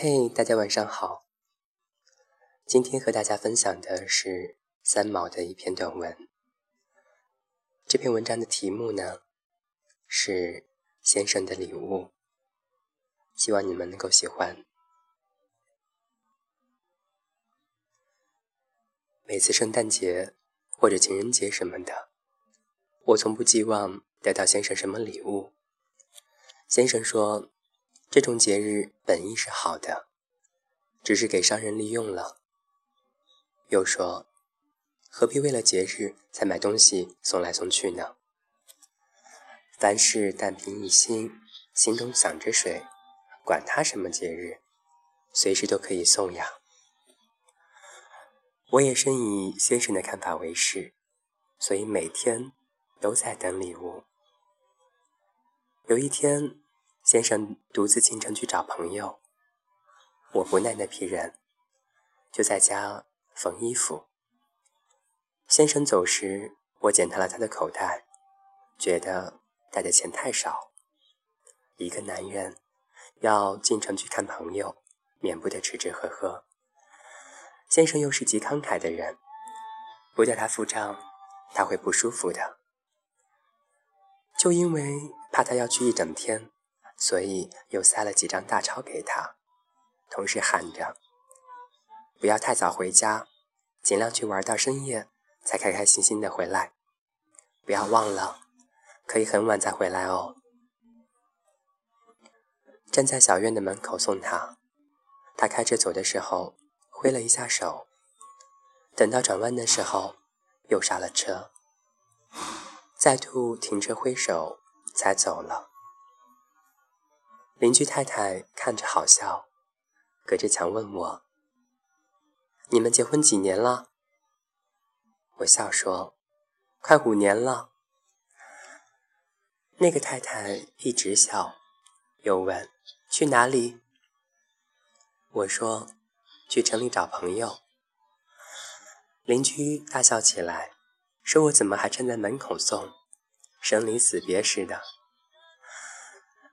嘿，大家晚上好。今天和大家分享的是三毛的一篇短文。这篇文章的题目呢是《先生的礼物》，希望你们能够喜欢。每次圣诞节或者情人节什么的，我从不寄望得到先生什么礼物。先生说。这种节日本意是好的，只是给商人利用了。又说，何必为了节日才买东西送来送去呢？凡事但凭一心，心中想着谁，管他什么节日，随时都可以送呀。我也深以先生的看法为是，所以每天都在等礼物。有一天。先生独自进城去找朋友，我不耐那批人，就在家缝衣服。先生走时，我检查了他的口袋，觉得带的钱太少。一个男人要进城去看朋友，免不得吃吃喝喝。先生又是极慷慨的人，不叫他付账，他会不舒服的。就因为怕他要去一整天。所以又塞了几张大钞给他，同时喊着：“不要太早回家，尽量去玩到深夜才开开心心的回来。不要忘了，可以很晚再回来哦。”站在小院的门口送他，他开车走的时候挥了一下手，等到转弯的时候又刹了车，再度停车挥手才走了。邻居太太看着好笑，隔着墙问我：“你们结婚几年了？”我笑说：“快五年了。”那个太太一直笑，又问：“去哪里？”我说：“去城里找朋友。”邻居大笑起来，说我怎么还站在门口送，生离死别似的。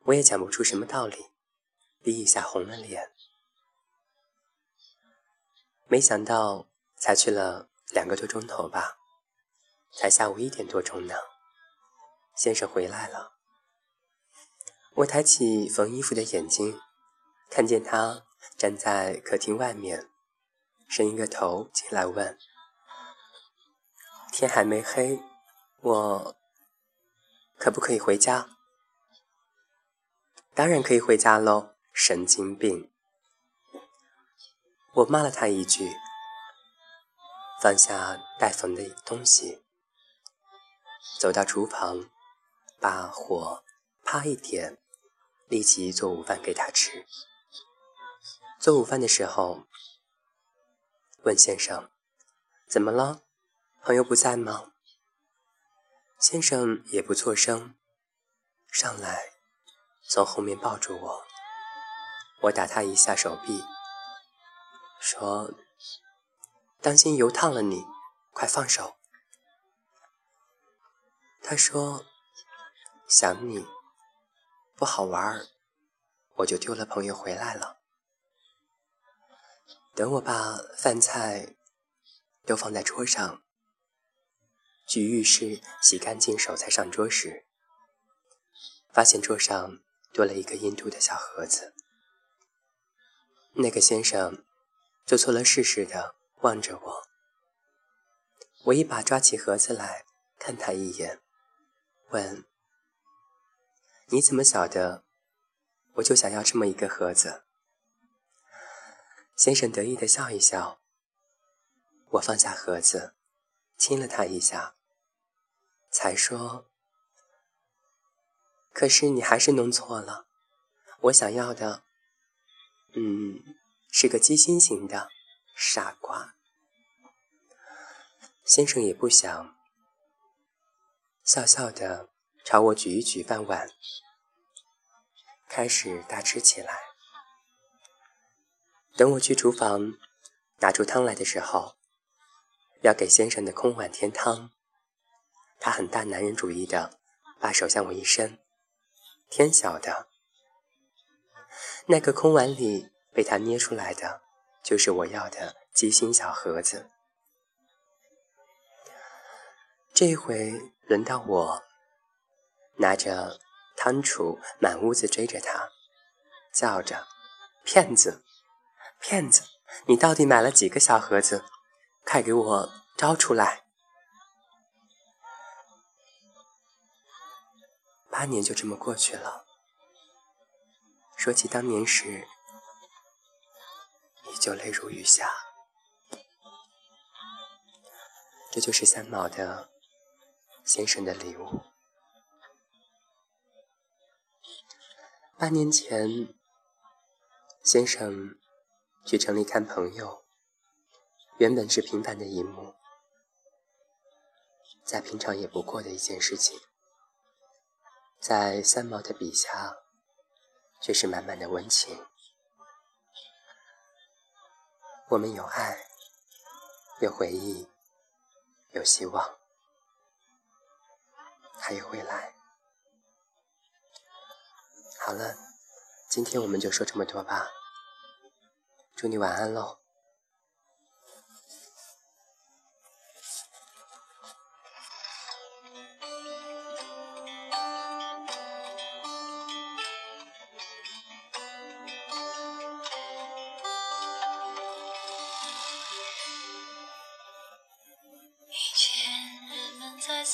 我也讲不出什么道理，逼一下红了脸。没想到才去了两个多钟头吧，才下午一点多钟呢。先生回来了，我抬起缝衣服的眼睛，看见他站在客厅外面，伸一个头进来问：“天还没黑，我可不可以回家？”当然可以回家喽，神经病！我骂了他一句，放下待缝的东西，走到厨房，把火啪一点，立即做午饭给他吃。做午饭的时候，问先生：“怎么了？朋友不在吗？”先生也不作声，上来。从后面抱住我，我打他一下手臂，说：“当心油烫了你，快放手。”他说：“想你，不好玩，我就丢了朋友回来了。”等我把饭菜都放在桌上，去浴室洗干净手才上桌时，发现桌上。多了一个印度的小盒子，那个先生做错了事似的望着我，我一把抓起盒子来看他一眼，问：“你怎么晓得？我就想要这么一个盒子。”先生得意的笑一笑，我放下盒子，亲了他一下，才说。可是你还是弄错了，我想要的，嗯，是个鸡心型的傻瓜。先生也不想，笑笑的朝我举一举饭碗，开始大吃起来。等我去厨房拿出汤来的时候，要给先生的空碗添汤，他很大男人主义的把手向我一伸。天晓得，那个空碗里被他捏出来的就是我要的鸡心小盒子。这回轮到我，拿着汤杵满屋子追着他，叫着：“骗子，骗子！你到底买了几个小盒子？快给我招出来！”八年就这么过去了。说起当年时，依旧泪如雨下。这就是三毛的先生的礼物。八年前，先生去城里看朋友，原本是平凡的一幕，再平常也不过的一件事情，在三毛的笔下。却是满满的温情。我们有爱，有回忆，有希望，还有未来。好了，今天我们就说这么多吧。祝你晚安喽。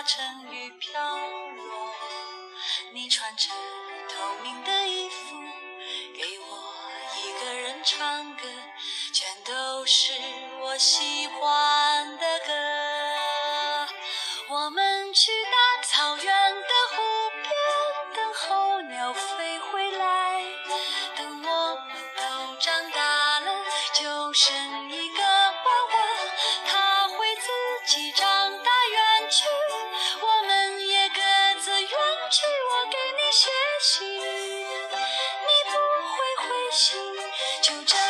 化成雨飘落，你穿着透明的衣服，给我一个人唱歌，全都是我喜就这样。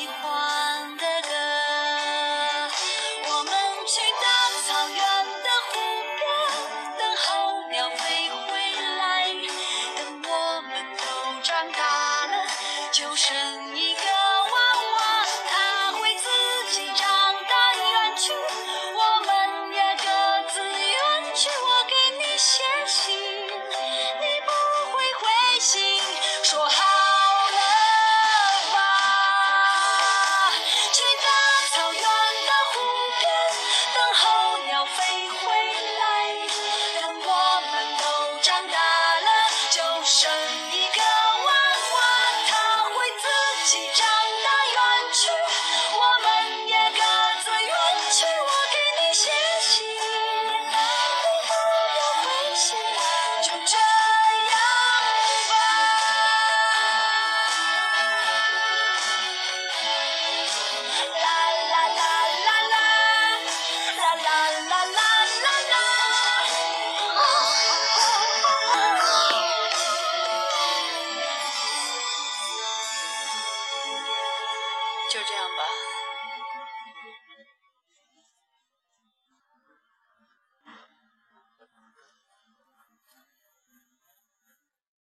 就是